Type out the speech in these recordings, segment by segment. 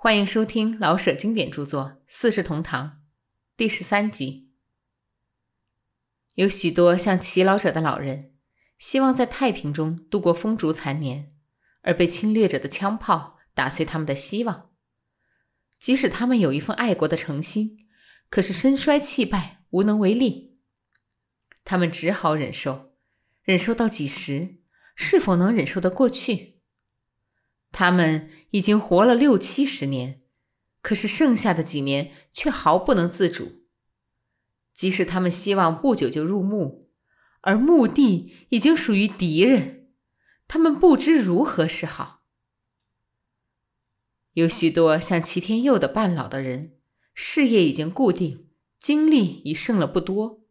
欢迎收听老舍经典著作《四世同堂》第十三集。有许多像齐老者的老人，希望在太平中度过风烛残年，而被侵略者的枪炮打碎他们的希望。即使他们有一份爱国的诚心，可是身衰气败，无能为力。他们只好忍受，忍受到几时？是否能忍受得过去？他们已经活了六七十年，可是剩下的几年却毫不能自主。即使他们希望不久就入墓，而墓地已经属于敌人，他们不知如何是好。有许多像齐天佑的半老的人，事业已经固定，精力已剩了不多，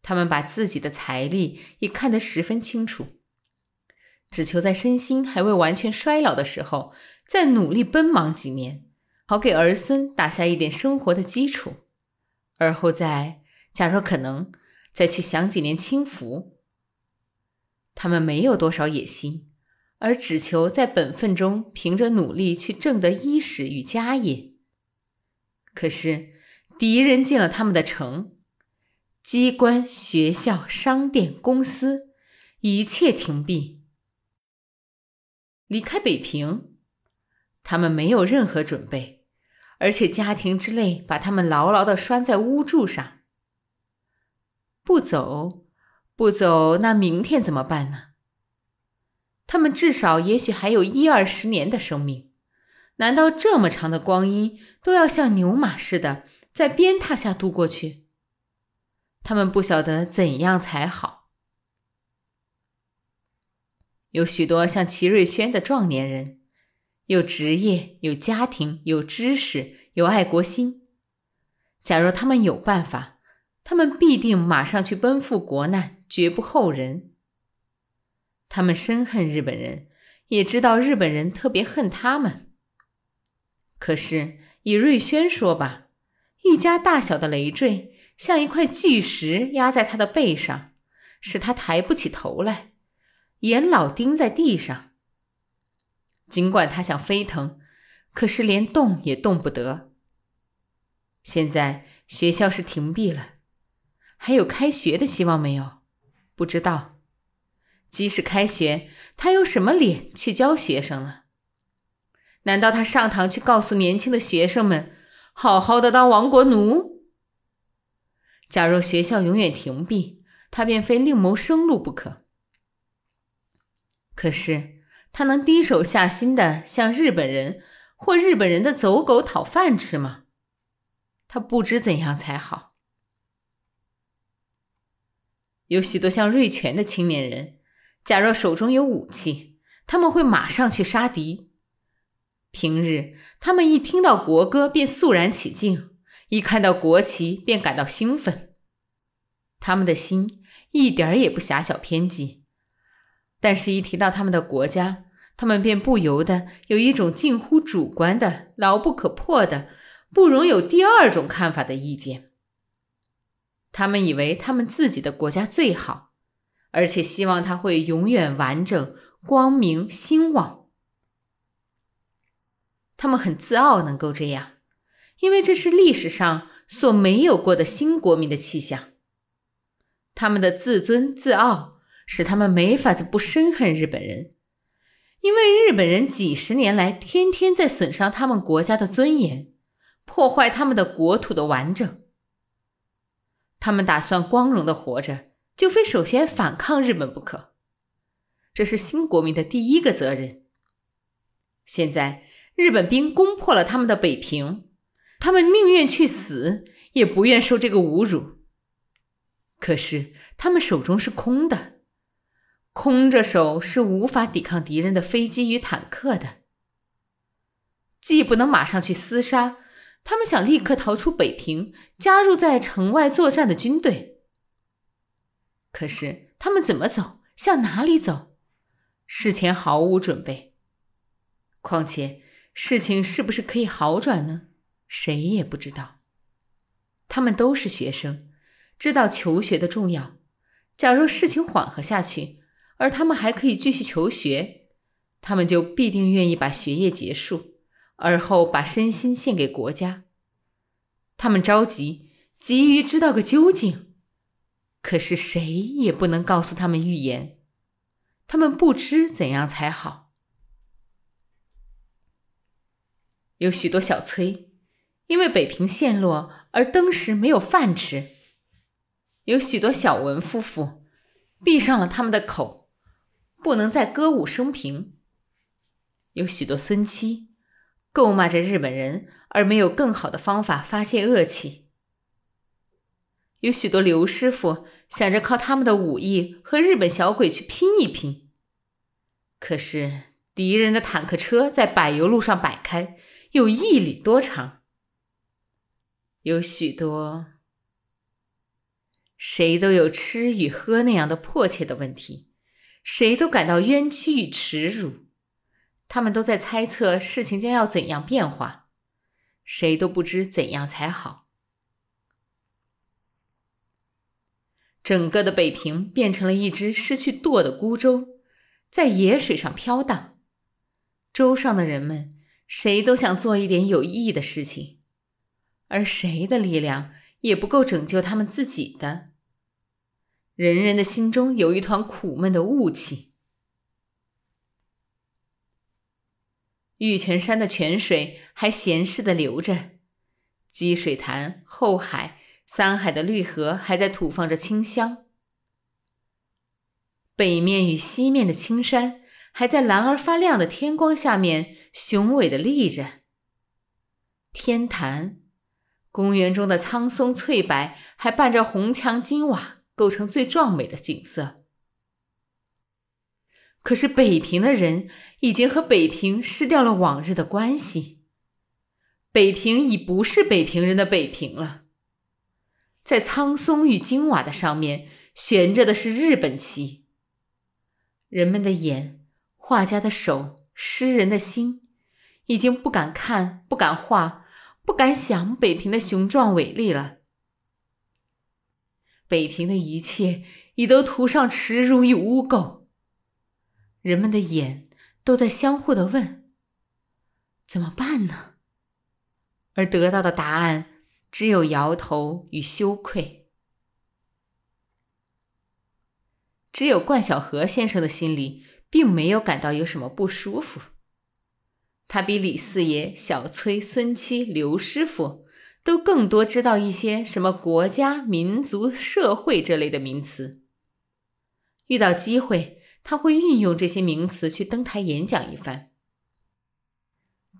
他们把自己的财力也看得十分清楚。只求在身心还未完全衰老的时候，再努力奔忙几年，好给儿孙打下一点生活的基础，而后再，假若可能，再去享几年清福。他们没有多少野心，而只求在本分中凭着努力去挣得衣食与家业。可是敌人进了他们的城，机关、学校、商店、公司，一切停闭。离开北平，他们没有任何准备，而且家庭之累把他们牢牢的拴在屋柱上。不走，不走，那明天怎么办呢？他们至少也许还有一二十年的生命，难道这么长的光阴都要像牛马似的在鞭挞下度过去？他们不晓得怎样才好。有许多像齐瑞轩的壮年人，有职业，有家庭，有知识，有爱国心。假若他们有办法，他们必定马上去奔赴国难，绝不后人。他们深恨日本人，也知道日本人特别恨他们。可是以瑞轩说吧，一家大小的累赘，像一块巨石压在他的背上，使他抬不起头来。眼老盯在地上，尽管他想飞腾，可是连动也动不得。现在学校是停闭了，还有开学的希望没有？不知道。即使开学，他有什么脸去教学生呢？难道他上堂去告诉年轻的学生们，好好的当亡国奴？假若学校永远停闭，他便非另谋生路不可。可是，他能低手下心的向日本人或日本人的走狗讨饭吃吗？他不知怎样才好。有许多像瑞全的青年人，假若手中有武器，他们会马上去杀敌。平日，他们一听到国歌便肃然起敬，一看到国旗便感到兴奋。他们的心一点儿也不狭小偏激。但是，一提到他们的国家，他们便不由得有一种近乎主观的、牢不可破的、不容有第二种看法的意见。他们以为他们自己的国家最好，而且希望它会永远完整、光明、兴旺。他们很自傲能够这样，因为这是历史上所没有过的新国民的气象。他们的自尊自傲。使他们没法子不深恨日本人，因为日本人几十年来天天在损伤他们国家的尊严，破坏他们的国土的完整。他们打算光荣的活着，就非首先反抗日本不可，这是新国民的第一个责任。现在日本兵攻破了他们的北平，他们宁愿去死，也不愿受这个侮辱。可是他们手中是空的。空着手是无法抵抗敌人的飞机与坦克的。既不能马上去厮杀，他们想立刻逃出北平，加入在城外作战的军队。可是他们怎么走？向哪里走？事前毫无准备。况且事情是不是可以好转呢？谁也不知道。他们都是学生，知道求学的重要。假若事情缓和下去，而他们还可以继续求学，他们就必定愿意把学业结束，而后把身心献给国家。他们着急，急于知道个究竟，可是谁也不能告诉他们预言。他们不知怎样才好。有许多小崔，因为北平陷落而登时没有饭吃；有许多小文夫妇，闭上了他们的口，不能再歌舞升平；有许多孙妻，咒骂着日本人，而没有更好的方法发泄恶气；有许多刘师傅想着靠他们的武艺和日本小鬼去拼一拼，可是敌人的坦克车在柏油路上摆开。有一里多长，有许多，谁都有吃与喝那样的迫切的问题，谁都感到冤屈与耻辱，他们都在猜测事情将要怎样变化，谁都不知怎样才好。整个的北平变成了一只失去舵的孤舟，在野水上飘荡，舟上的人们。谁都想做一点有意义的事情，而谁的力量也不够拯救他们自己的。人人的心中有一团苦闷的雾气。玉泉山的泉水还闲适的流着，积水潭、后海、三海的绿河还在吐放着清香。北面与西面的青山。还在蓝而发亮的天光下面雄伟的立着。天坛，公园中的苍松翠柏还伴着红墙金瓦，构成最壮美的景色。可是北平的人已经和北平失掉了往日的关系，北平已不是北平人的北平了。在苍松与金瓦的上面悬着的是日本旗，人们的眼。画家的手，诗人的心，已经不敢看，不敢画，不敢想北平的雄壮伟丽了。北平的一切已都涂上耻辱与污垢。人们的眼都在相互的问：怎么办呢？而得到的答案只有摇头与羞愧。只有冠晓荷先生的心里。并没有感到有什么不舒服。他比李四爷、小崔、孙七、刘师傅都更多知道一些什么国家、民族、社会这类的名词。遇到机会，他会运用这些名词去登台演讲一番。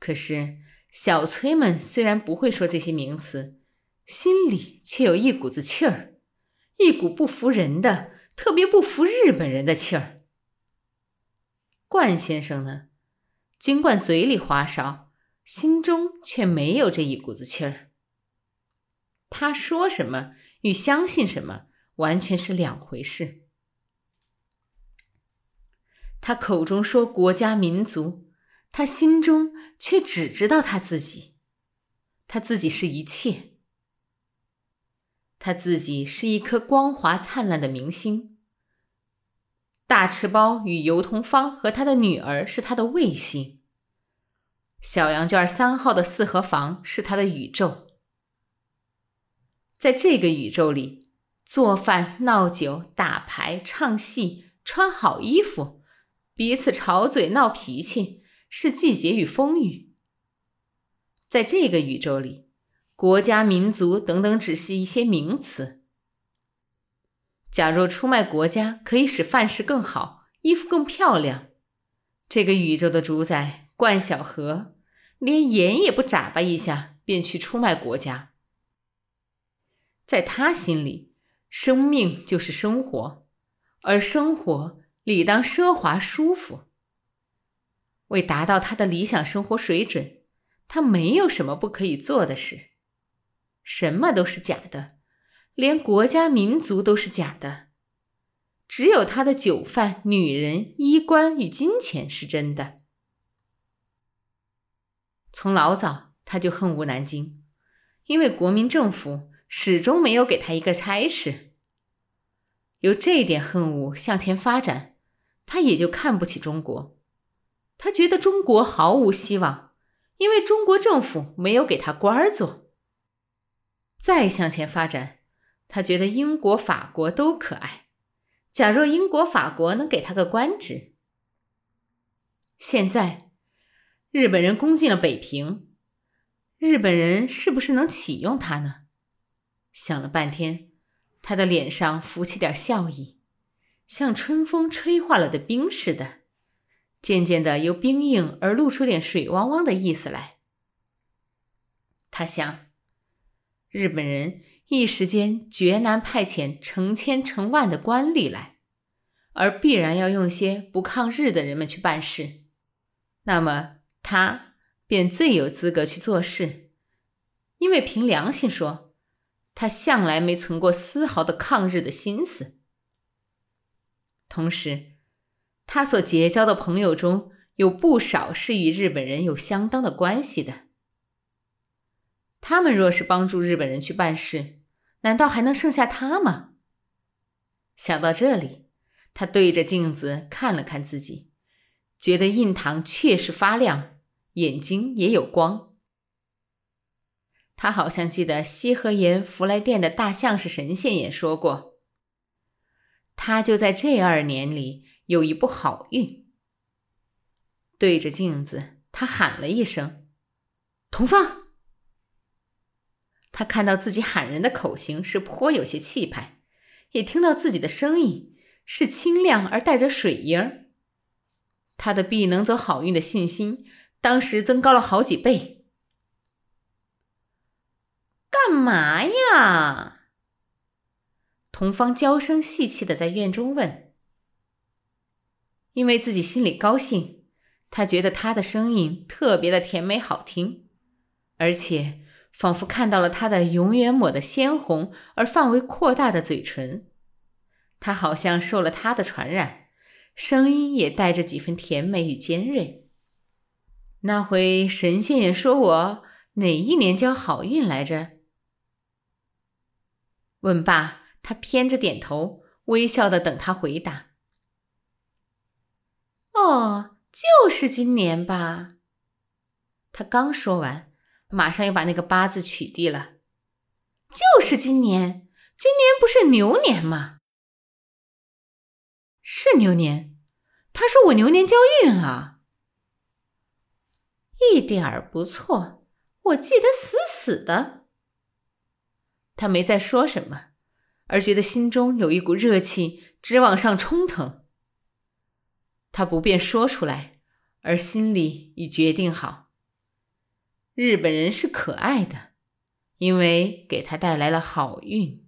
可是小崔们虽然不会说这些名词，心里却有一股子气儿，一股不服人的、特别不服日本人的气儿。冠先生呢？尽管嘴里话少，心中却没有这一股子气儿。他说什么与相信什么完全是两回事。他口中说国家民族，他心中却只知道他自己。他自己是一切，他自己是一颗光滑灿烂的明星。大赤包与尤桐芳和他的女儿是他的卫星。小羊圈三号的四合房是他的宇宙。在这个宇宙里，做饭、闹酒、打牌、唱戏、穿好衣服，彼此吵嘴、闹脾气，是季节与风雨。在这个宇宙里，国家、民族等等只是一些名词。假若出卖国家可以使饭食更好，衣服更漂亮，这个宇宙的主宰冠晓荷连眼也不眨巴一下，便去出卖国家。在他心里，生命就是生活，而生活理当奢华舒服。为达到他的理想生活水准，他没有什么不可以做的事，什么都是假的。连国家民族都是假的，只有他的酒饭、女人、衣冠与金钱是真的。从老早他就恨吴南京，因为国民政府始终没有给他一个差事。由这点恨恶向前发展，他也就看不起中国。他觉得中国毫无希望，因为中国政府没有给他官儿做。再向前发展，他觉得英国、法国都可爱。假若英国、法国能给他个官职，现在日本人攻进了北平，日本人是不是能启用他呢？想了半天，他的脸上浮起点笑意，像春风吹化了的冰似的，渐渐的由冰硬而露出点水汪汪的意思来。他想，日本人一时间绝难派遣成千成万的官吏来，而必然要用些不抗日的人们去办事，那么他便最有资格去做事，因为凭良心说。他向来没存过丝毫的抗日的心思，同时，他所结交的朋友中有不少是与日本人有相当的关系的。他们若是帮助日本人去办事，难道还能剩下他吗？想到这里，他对着镜子看了看自己，觉得印堂确实发亮，眼睛也有光。他好像记得西河岩福来殿的大相士神仙也说过，他就在这二年里有一部好运。对着镜子，他喊了一声：“同芳。”他看到自己喊人的口型是颇有些气派，也听到自己的声音是清亮而带着水音儿，他的必能走好运的信心当时增高了好几倍。干嘛呀？童芳娇声细气的在院中问。因为自己心里高兴，他觉得他的声音特别的甜美好听，而且仿佛看到了他的永远抹得鲜红而范围扩大的嘴唇。他好像受了他的传染，声音也带着几分甜美与尖锐。那回神仙也说我哪一年交好运来着？问罢，他偏着点头，微笑的等他回答。哦，就是今年吧。他刚说完，马上又把那个八字取缔了。就是今年，今年不是牛年吗？是牛年，他说我牛年交运啊，一点儿不错，我记得死死的。他没再说什么，而觉得心中有一股热气直往上冲腾。他不便说出来，而心里已决定好：日本人是可爱的，因为给他带来了好运。